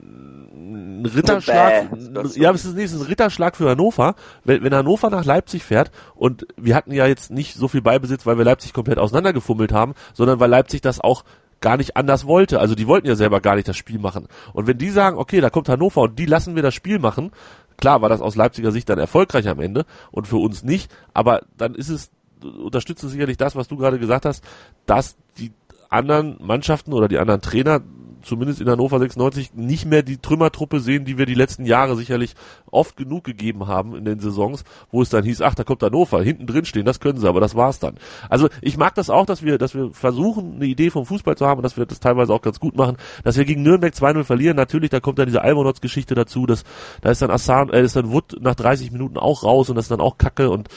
ein Ritterschlag, ja, es ist, nee, es ist ein Ritterschlag für Hannover, wenn, wenn Hannover nach Leipzig fährt und wir hatten ja jetzt nicht so viel Beibesitz, weil wir Leipzig komplett auseinandergefummelt haben, sondern weil Leipzig das auch gar nicht anders wollte. Also die wollten ja selber gar nicht das Spiel machen. Und wenn die sagen, okay, da kommt Hannover und die lassen wir das Spiel machen, klar war das aus Leipziger Sicht dann erfolgreich am Ende und für uns nicht, aber dann ist es, unterstützt es sicherlich das, was du gerade gesagt hast, dass die anderen Mannschaften oder die anderen Trainer zumindest in Hannover 96 nicht mehr die Trümmertruppe sehen, die wir die letzten Jahre sicherlich oft genug gegeben haben in den Saisons, wo es dann hieß, ach, da kommt Hannover, hinten drin stehen, das können sie, aber das war's dann. Also ich mag das auch, dass wir, dass wir versuchen, eine Idee vom Fußball zu haben und dass wir das teilweise auch ganz gut machen, dass wir gegen Nürnberg 2-0 verlieren, natürlich, da kommt dann diese Almonotz-Geschichte dazu, dass, da ist dann Assan, äh, ist dann Wood nach 30 Minuten auch raus und das ist dann auch Kacke und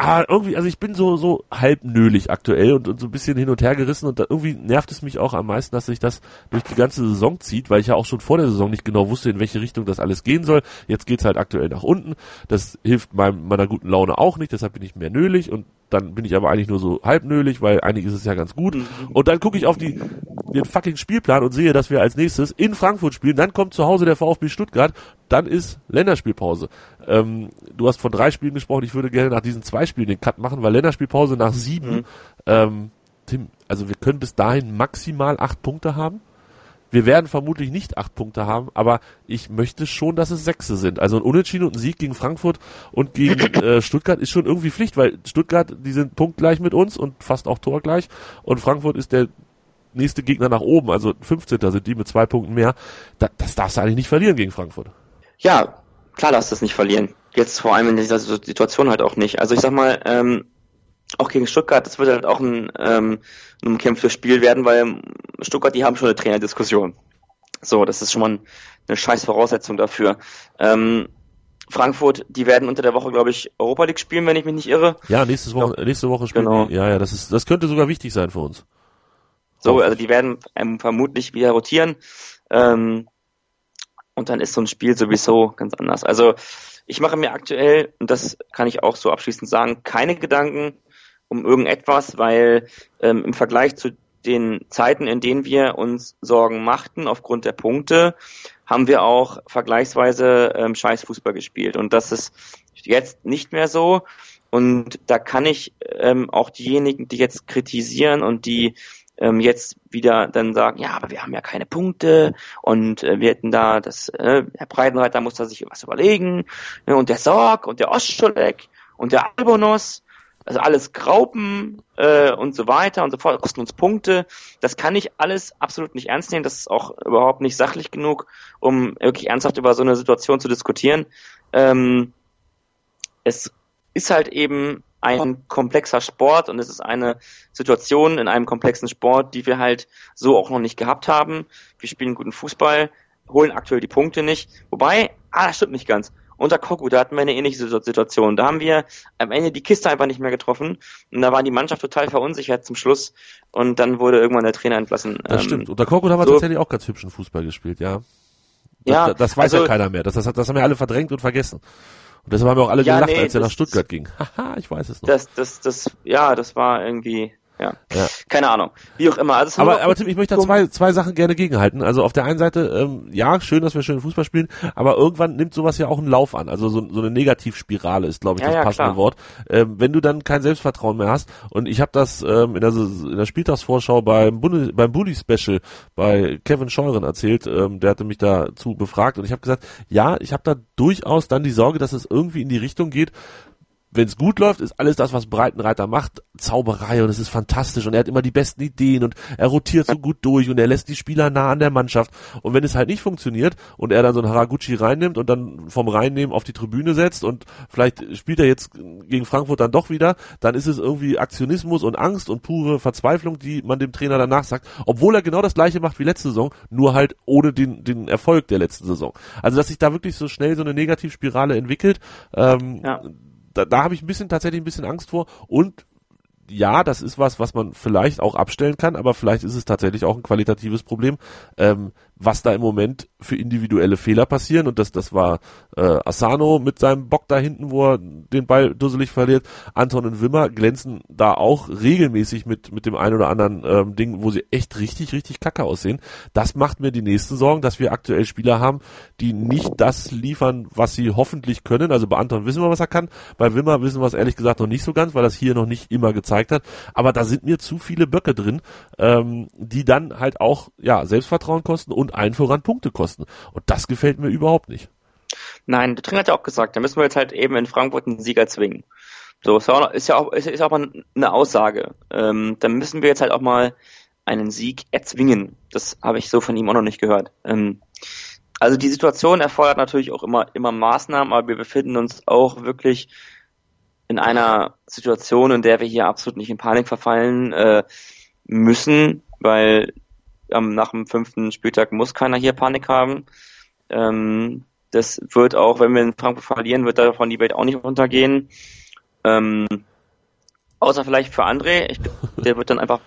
ah, irgendwie, also ich bin so, so halb nölig aktuell und, und so ein bisschen hin und her gerissen und da irgendwie nervt es mich auch am meisten, dass sich das durch die ganze Saison zieht, weil ich ja auch schon vor der Saison nicht genau wusste, in welche Richtung das alles gehen soll. Jetzt geht's halt aktuell nach unten. Das hilft meinem, meiner guten Laune auch nicht, deshalb bin ich mehr nölig und dann bin ich aber eigentlich nur so halb nölig, weil eigentlich ist es ja ganz gut. Und dann gucke ich auf die, den fucking Spielplan und sehe, dass wir als nächstes in Frankfurt spielen. Dann kommt zu Hause der VfB Stuttgart. Dann ist Länderspielpause. Ähm, du hast von drei Spielen gesprochen. Ich würde gerne nach diesen zwei Spielen den Cut machen, weil Länderspielpause nach sieben. Ähm, Tim, also wir können bis dahin maximal acht Punkte haben. Wir werden vermutlich nicht acht Punkte haben, aber ich möchte schon, dass es sechse sind. Also ein Unentschieden und ein Sieg gegen Frankfurt und gegen *clears throat* äh, Stuttgart ist schon irgendwie Pflicht, weil Stuttgart, die sind punktgleich mit uns und fast auch torgleich und Frankfurt ist der nächste Gegner nach oben, also 15. sind die mit zwei Punkten mehr. Da, das darfst du eigentlich nicht verlieren gegen Frankfurt. Ja, klar darfst du es nicht verlieren. Jetzt vor allem in dieser Situation halt auch nicht. Also ich sag mal, ähm, auch gegen Stuttgart, das wird halt auch ein, ähm, ein umkämpftes Spiel werden, weil Stuttgart, die haben schon eine Trainerdiskussion. So, das ist schon mal ein, eine scheiß Voraussetzung dafür. Ähm, Frankfurt, die werden unter der Woche, glaube ich, Europa League spielen, wenn ich mich nicht irre. Ja, nächste Woche, nächste Woche spielen Genau. die. Ja, ja, das ist, das könnte sogar wichtig sein für uns. So, also die werden ähm, vermutlich wieder rotieren. Ähm, und dann ist so ein Spiel sowieso ganz anders. Also ich mache mir aktuell, und das kann ich auch so abschließend sagen, keine Gedanken um irgendetwas, weil ähm, im Vergleich zu den Zeiten, in denen wir uns Sorgen machten aufgrund der Punkte, haben wir auch vergleichsweise ähm, scheiß Fußball gespielt. Und das ist jetzt nicht mehr so. Und da kann ich ähm, auch diejenigen, die jetzt kritisieren und die ähm, jetzt wieder dann sagen, ja, aber wir haben ja keine Punkte und äh, wir hätten da das, äh, Herr Breitenreiter muss da sich was überlegen ne, und der Sorg und der Ostscholek und der Albonos, also alles Graupen äh, und so weiter und so fort, kosten uns Punkte. Das kann ich alles absolut nicht ernst nehmen. Das ist auch überhaupt nicht sachlich genug, um wirklich ernsthaft über so eine Situation zu diskutieren. Ähm, es ist halt eben ein komplexer Sport und es ist eine Situation in einem komplexen Sport, die wir halt so auch noch nicht gehabt haben. Wir spielen guten Fußball, holen aktuell die Punkte nicht. Wobei, ah, das stimmt nicht ganz. Unter Koku, da hatten wir eine ähnliche Situation. Da haben wir am Ende die Kiste einfach nicht mehr getroffen und da war die Mannschaft total verunsichert zum Schluss und dann wurde irgendwann der Trainer entlassen. Das Ähm, stimmt. Unter Korkut haben wir so- tatsächlich auch ganz hübschen Fußball gespielt, ja. Das, Ja, das, das weiß ja also- keiner mehr. Das, das, das haben wir alle verdrängt und vergessen. Und deshalb haben wir auch alle Ja, gelacht, nee, als er nach Stuttgart ging. *laughs* Haha, ich weiß es noch. Das, das, das, ja, das war irgendwie, ja, Ja. keine Ahnung. Wie auch immer. Also Aber, aber Tim, ich möchte da zwei, zwei Sachen gerne gegenhalten. Also auf der einen Seite, ähm, ja, schön, dass wir schön Fußball spielen, aber irgendwann nimmt sowas ja auch einen Lauf an. Also so, so eine Negativspirale ist, glaube ich, Ja, das ja, passende klar. Wort. Ähm, wenn du dann kein Selbstvertrauen mehr hast, und ich habe das ähm, in, der, in der Spieltagsvorschau beim, Bundes, beim Bully-Special bei Kevin Scheuren erzählt, ähm, der hatte mich dazu befragt und ich habe gesagt, ja, ich habe da durchaus dann die Sorge, dass es irgendwie in die Richtung geht, wenn es gut läuft, ist alles das, was Breitenreiter macht, Zauberei und es ist fantastisch und er hat immer die besten Ideen und er rotiert so gut durch und er lässt die Spieler nah an der Mannschaft. Und wenn es halt nicht funktioniert und er dann so einen Haraguchi reinnimmt und dann vom Reinnehmen auf die Tribüne setzt und vielleicht spielt er jetzt gegen Frankfurt dann doch wieder, dann ist es irgendwie Aktionismus und Angst und pure Verzweiflung, die man dem Trainer danach sagt, obwohl er genau das gleiche macht wie letzte Saison, nur halt ohne den, den Erfolg der letzten Saison. Also dass sich da wirklich so schnell so eine Negativspirale entwickelt, ähm, ja da, da habe ich ein bisschen tatsächlich ein bisschen Angst vor und ja, das ist was, was man vielleicht auch abstellen kann, aber vielleicht ist es tatsächlich auch ein qualitatives Problem. Ähm, was da im Moment für individuelle Fehler passieren. Und das, das war äh, Asano mit seinem Bock da hinten, wo er den Ball dusselig verliert. Anton und Wimmer glänzen da auch regelmäßig mit, mit dem einen oder anderen ähm, Ding, wo sie echt richtig, richtig kacke aussehen. Das macht mir die nächsten Sorgen, dass wir aktuell Spieler haben, die nicht das liefern, was sie hoffentlich können. Also bei Anton wissen wir, was er kann. Bei Wimmer wissen wir es ehrlich gesagt noch nicht so ganz, weil das hier noch nicht immer gezeigt hat. Aber da sind mir zu viele Böcke drin, ähm, die dann halt auch ja Selbstvertrauen kosten und und allen voran Punkte kosten. Und das gefällt mir überhaupt nicht. Nein, der Trainer hat ja auch gesagt, da müssen wir jetzt halt eben in Frankfurt einen Sieger zwingen. So, ist ja auch, ist, ist auch mal eine Aussage. Ähm, da müssen wir jetzt halt auch mal einen Sieg erzwingen. Das habe ich so von ihm auch noch nicht gehört. Ähm, also die Situation erfordert natürlich auch immer, immer Maßnahmen, aber wir befinden uns auch wirklich in einer Situation, in der wir hier absolut nicht in Panik verfallen äh, müssen, weil ähm, nach dem fünften Spieltag muss keiner hier Panik haben. Ähm, das wird auch, wenn wir in Frankfurt verlieren, wird davon die Welt auch nicht untergehen. Ähm, außer vielleicht für André. Ich, der wird dann einfach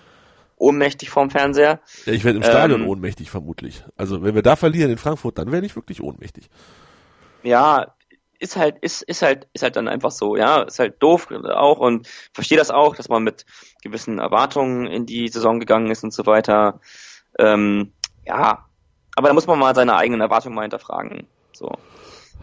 ohnmächtig vorm Fernseher. Ja, ich werde im Stadion ähm, ohnmächtig vermutlich. Also wenn wir da verlieren in Frankfurt, dann werde ich wirklich ohnmächtig. Ja, ist halt, ist, ist halt, ist halt dann einfach so, ja, ist halt doof auch und verstehe das auch, dass man mit gewissen Erwartungen in die Saison gegangen ist und so weiter. Ähm, ja, aber da muss man mal seine eigenen Erwartungen mal hinterfragen. So.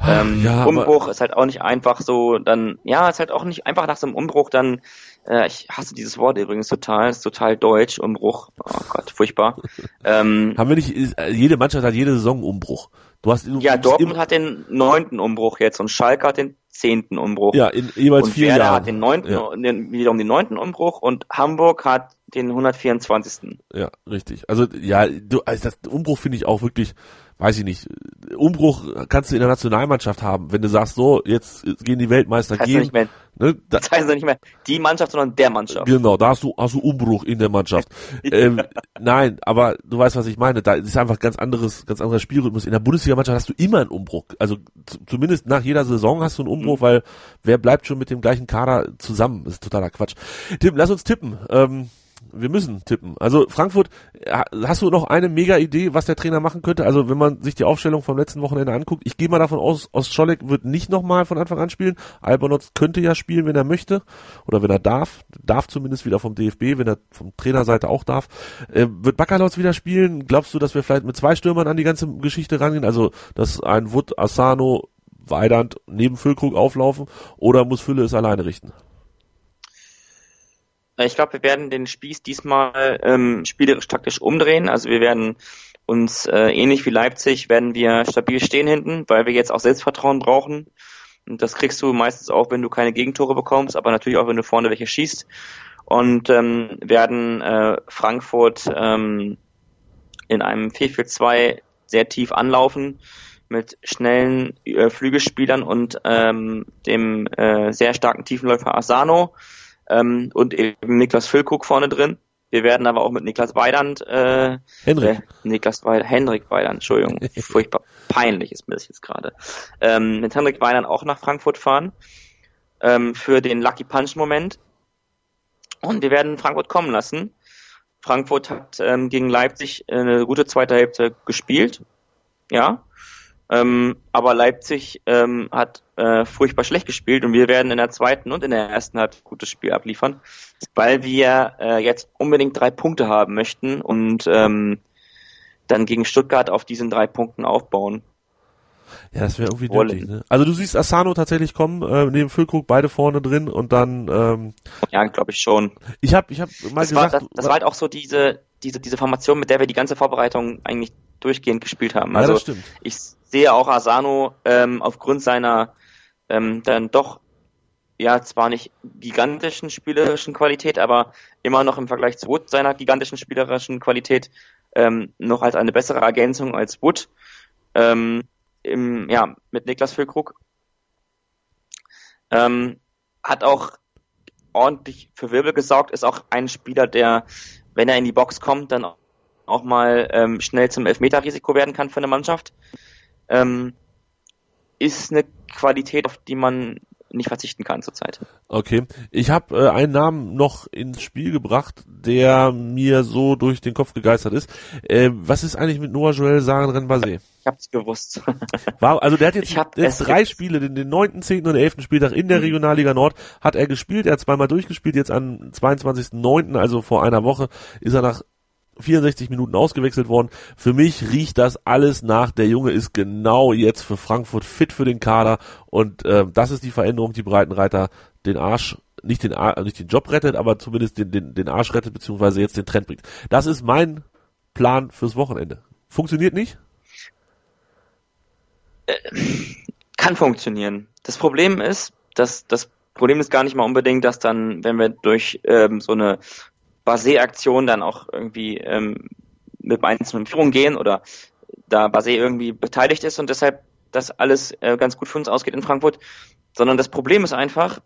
Ähm, ja, Umbruch ist halt auch nicht einfach so, dann, ja, ist halt auch nicht einfach nach so einem Umbruch dann, äh, ich hasse dieses Wort übrigens total, ist total deutsch, Umbruch, oh Gott, furchtbar. *laughs* ähm, Haben wir nicht, jede Mannschaft hat jede Saison Umbruch. Du hast, du ja, Dortmund hat den neunten Umbruch jetzt und Schalke hat den zehnten Umbruch. Ja, in jeweils und vier Werder Jahren. hat den neunten, ja. den, wiederum den neunten Umbruch und Hamburg hat den 124. Ja, richtig. Also ja, du, also das Umbruch finde ich auch wirklich, weiß ich nicht. Umbruch kannst du in der Nationalmannschaft haben, wenn du sagst, so jetzt gehen die Weltmeister das heißt gehen. Nicht mehr, ne, da, das *laughs* heißt nicht mehr die Mannschaft, sondern der Mannschaft. Genau, da hast du hast du Umbruch in der Mannschaft. *laughs* ähm, nein, aber du weißt, was ich meine. Da ist einfach ganz anderes, ganz anderer Spielrhythmus. In der Bundesliga-Mannschaft hast du immer einen Umbruch. Also zumindest nach jeder Saison hast du einen Umbruch, mhm. weil wer bleibt schon mit dem gleichen Kader zusammen? Das ist totaler Quatsch. Tim, lass uns tippen. Ähm, wir müssen tippen. Also Frankfurt, hast du noch eine mega Idee, was der Trainer machen könnte? Also wenn man sich die Aufstellung vom letzten Wochenende anguckt, ich gehe mal davon aus, Ostscholek wird nicht nochmal von Anfang an spielen. Albonotz könnte ja spielen, wenn er möchte oder wenn er darf. Darf zumindest wieder vom DFB, wenn er vom Trainerseite auch darf. Äh, wird Bakalotz wieder spielen? Glaubst du, dass wir vielleicht mit zwei Stürmern an die ganze Geschichte rangehen? Also, dass ein Wood, Asano, Weidand neben Füllkrug auflaufen oder muss Fülle es alleine richten? Ich glaube, wir werden den Spieß diesmal ähm, spielerisch taktisch umdrehen. Also wir werden uns äh, ähnlich wie Leipzig werden wir stabil stehen hinten, weil wir jetzt auch Selbstvertrauen brauchen. Und das kriegst du meistens auch, wenn du keine Gegentore bekommst, aber natürlich auch, wenn du vorne welche schießt. Und ähm, werden äh, Frankfurt ähm, in einem 4-4-2 sehr tief anlaufen mit schnellen äh, Flügelspielern und ähm, dem äh, sehr starken Tiefenläufer Asano ähm, und eben Niklas Füllkrug vorne drin. Wir werden aber auch mit Niklas Weidand, äh, Henrik. Äh, Niklas Weidand, Henrik Weidand, Entschuldigung, *laughs* furchtbar peinlich ist mir das jetzt gerade. Ähm, mit Henrik Weidand auch nach Frankfurt fahren ähm, für den Lucky Punch Moment. Und wir werden Frankfurt kommen lassen. Frankfurt hat ähm, gegen Leipzig eine gute zweite Hälfte gespielt. Ja. Ähm, aber Leipzig ähm, hat äh, furchtbar schlecht gespielt und wir werden in der zweiten und in der ersten halt ein gutes Spiel abliefern, weil wir äh, jetzt unbedingt drei Punkte haben möchten und ähm, dann gegen Stuttgart auf diesen drei Punkten aufbauen. Ja, das wäre irgendwie nötig. Ne? Also du siehst Asano tatsächlich kommen, äh, neben Füllkrug beide vorne drin und dann. Ähm, ja, glaube ich schon. Ich habe, ich habe mal das gesagt, war, das, das war halt auch so diese diese diese Formation, mit der wir die ganze Vorbereitung eigentlich durchgehend gespielt haben. Also ja, ich sehe auch Asano ähm, aufgrund seiner ähm, dann doch ja zwar nicht gigantischen spielerischen Qualität, aber immer noch im Vergleich zu Wood seiner gigantischen spielerischen Qualität ähm, noch als eine bessere Ergänzung als Wood. Ähm, im, ja, mit Niklas Füllkrug. Ähm, hat auch ordentlich für Wirbel gesorgt, ist auch ein Spieler, der, wenn er in die Box kommt, dann auch mal ähm, schnell zum Elfmeterrisiko werden kann für eine Mannschaft. Ähm, ist eine Qualität, auf die man nicht verzichten kann zurzeit. Okay, ich habe äh, einen Namen noch ins Spiel gebracht, der mir so durch den Kopf gegeistert ist. Äh, was ist eigentlich mit Noah Joel Sagen Renbase? Ich hab's gewusst. *laughs* War, also der hat jetzt, jetzt drei Spiele, den, den 9., 10. und 11. Spieltag in der mhm. Regionalliga Nord hat er gespielt, er hat zweimal durchgespielt, jetzt am 22.09., also vor einer Woche, ist er nach 64 Minuten ausgewechselt worden. Für mich riecht das alles nach, der Junge ist genau jetzt für Frankfurt fit für den Kader und äh, das ist die Veränderung, die Breitenreiter den Arsch nicht den, nicht den Job rettet, aber zumindest den, den, den Arsch rettet, beziehungsweise jetzt den Trend bringt. Das ist mein Plan fürs Wochenende. Funktioniert nicht? Äh, kann funktionieren. Das Problem ist, dass das Problem ist gar nicht mal unbedingt, dass dann, wenn wir durch ähm, so eine Basé-Aktion dann auch irgendwie ähm, mit einzelnen Führung gehen oder da Basé irgendwie beteiligt ist und deshalb das alles äh, ganz gut für uns ausgeht in Frankfurt, sondern das Problem ist einfach,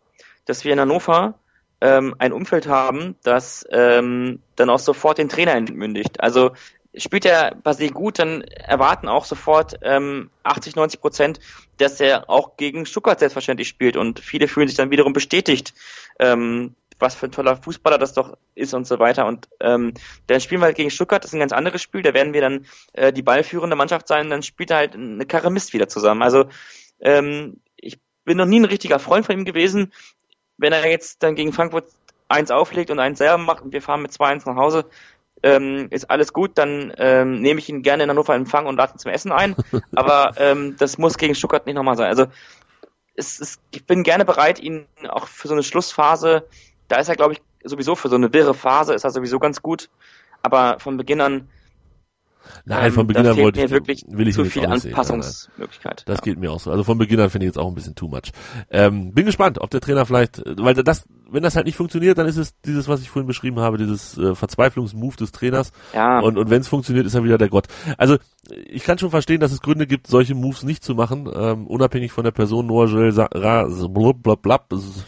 dass wir in Hannover ähm, ein Umfeld haben, das ähm, dann auch sofort den Trainer entmündigt. Also spielt der Basé gut, dann erwarten auch sofort ähm, 80, 90 Prozent, dass er auch gegen Stuttgart selbstverständlich spielt und viele fühlen sich dann wiederum bestätigt, ähm, was für ein toller Fußballer das doch ist und so weiter. Und ähm, dann spielen wir halt gegen Stuttgart, das ist ein ganz anderes Spiel, da werden wir dann äh, die ballführende Mannschaft sein, dann spielt er halt eine Karre Mist wieder zusammen. Also ähm, ich bin noch nie ein richtiger Freund von ihm gewesen. Wenn er jetzt dann gegen Frankfurt eins auflegt und eins selber macht und wir fahren mit 2-1 nach Hause, ähm, ist alles gut, dann ähm, nehme ich ihn gerne in Hannover empfangen und lade ihn zum Essen ein. *laughs* Aber ähm, das muss gegen Stuttgart nicht nochmal sein. Also es, es, ich bin gerne bereit, ihn auch für so eine Schlussphase da ist er, glaube ich, sowieso für so eine wirre Phase ist er sowieso ganz gut. Aber von Beginn an Nein, von ähm, Beginn an wollte ich, wirklich will ich zu viel Anpassungsmöglichkeit. Das ja. geht mir auch so. Also von Beginn an finde ich jetzt auch ein bisschen too much. Ähm, bin gespannt, ob der Trainer vielleicht, weil das, wenn das halt nicht funktioniert, dann ist es dieses, was ich vorhin beschrieben habe, dieses äh, Verzweiflungsmove des Trainers. Ja. Und, und wenn es funktioniert, ist er wieder der Gott. Also ich kann schon verstehen, dass es Gründe gibt, solche Moves nicht zu machen, ähm, unabhängig von der Person Noah Joel Sa Ra blub,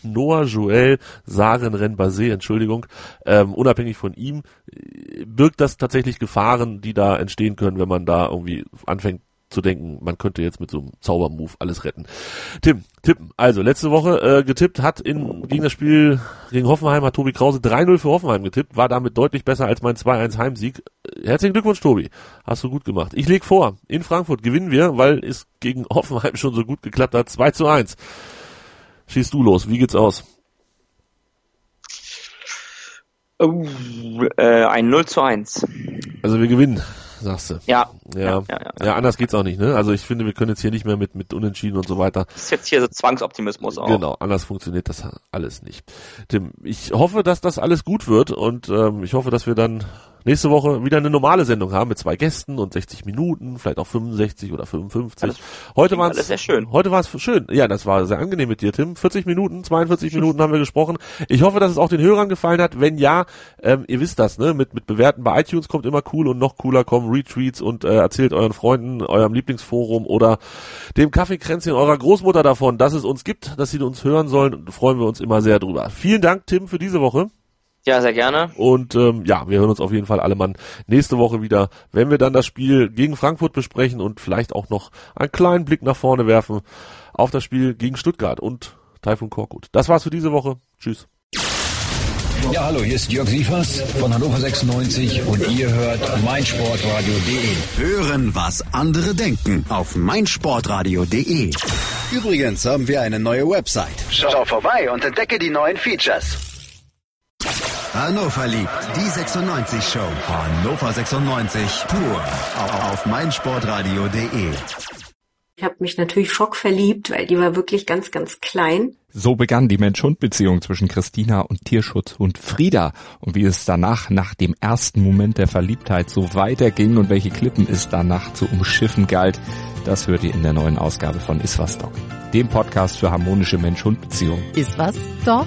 Noah Joel Saren Renbase, Entschuldigung, ähm, unabhängig von ihm, äh, birgt das tatsächlich Gefahren, die da entstehen können, wenn man da irgendwie anfängt zu denken, man könnte jetzt mit so einem Zaubermove alles retten. Tim, tippen. Also, letzte Woche äh, getippt hat in, gegen das Spiel gegen Hoffenheim hat Tobi Krause 3-0 für Hoffenheim getippt, war damit deutlich besser als mein 2-1 Heimsieg. Herzlichen Glückwunsch, Tobi. Hast du gut gemacht. Ich leg vor, in Frankfurt gewinnen wir, weil es gegen *laughs* Hoffenheim schon so gut geklappt hat. 2 zu 1. Schießt du los. Wie geht's aus? Oh, äh, ein 0 zu 1. Also wir gewinnen sagst du. Ja. Ja, ja, ja, ja. ja anders geht's auch nicht, ne? Also ich finde, wir können jetzt hier nicht mehr mit, mit Unentschieden und so weiter. Das ist jetzt hier so Zwangsoptimismus auch. Genau, anders funktioniert das alles nicht. Tim, ich hoffe, dass das alles gut wird und ähm, ich hoffe, dass wir dann nächste Woche wieder eine normale Sendung haben mit zwei Gästen und 60 Minuten, vielleicht auch 65 oder 55. Das heute war es sehr schön. Heute war es schön. Ja, das war sehr angenehm mit dir, Tim. 40 Minuten, 42 Minuten haben wir gesprochen. Ich hoffe, dass es auch den Hörern gefallen hat. Wenn ja, ähm, ihr wisst das, ne? Mit mit Bewerten bei iTunes kommt immer cool und noch cooler kommen Retweets und äh, erzählt euren Freunden, eurem Lieblingsforum oder dem Kaffeekränzchen eurer Großmutter davon, dass es uns gibt, dass sie uns hören sollen. freuen wir uns immer sehr drüber. Vielen Dank, Tim, für diese Woche. Ja, sehr gerne. Und ähm, ja, wir hören uns auf jeden Fall alle Mann nächste Woche wieder, wenn wir dann das Spiel gegen Frankfurt besprechen und vielleicht auch noch einen kleinen Blick nach vorne werfen auf das Spiel gegen Stuttgart und Taifun Korkut. Das war's für diese Woche. Tschüss. Ja, hallo, hier ist Jörg Sievers von Hannover 96 und ihr hört meinsportradio.de. Hören, was andere denken auf meinsportradio.de. Übrigens haben wir eine neue Website. Schau vorbei und entdecke die neuen Features. Hannover liebt die 96 Show. Hannover 96 pur auf meinsportradio.de. Ich habe mich natürlich schockverliebt, weil die war wirklich ganz, ganz klein. So begann die Mensch-Hund-Beziehung zwischen Christina und Tierschutzhund Frieda. Und wie es danach, nach dem ersten Moment der Verliebtheit, so weiterging und welche Klippen es danach zu umschiffen galt, das hört ihr in der neuen Ausgabe von Iswas Dog, dem Podcast für harmonische Mensch-Hund-Beziehungen. Iswas Dog?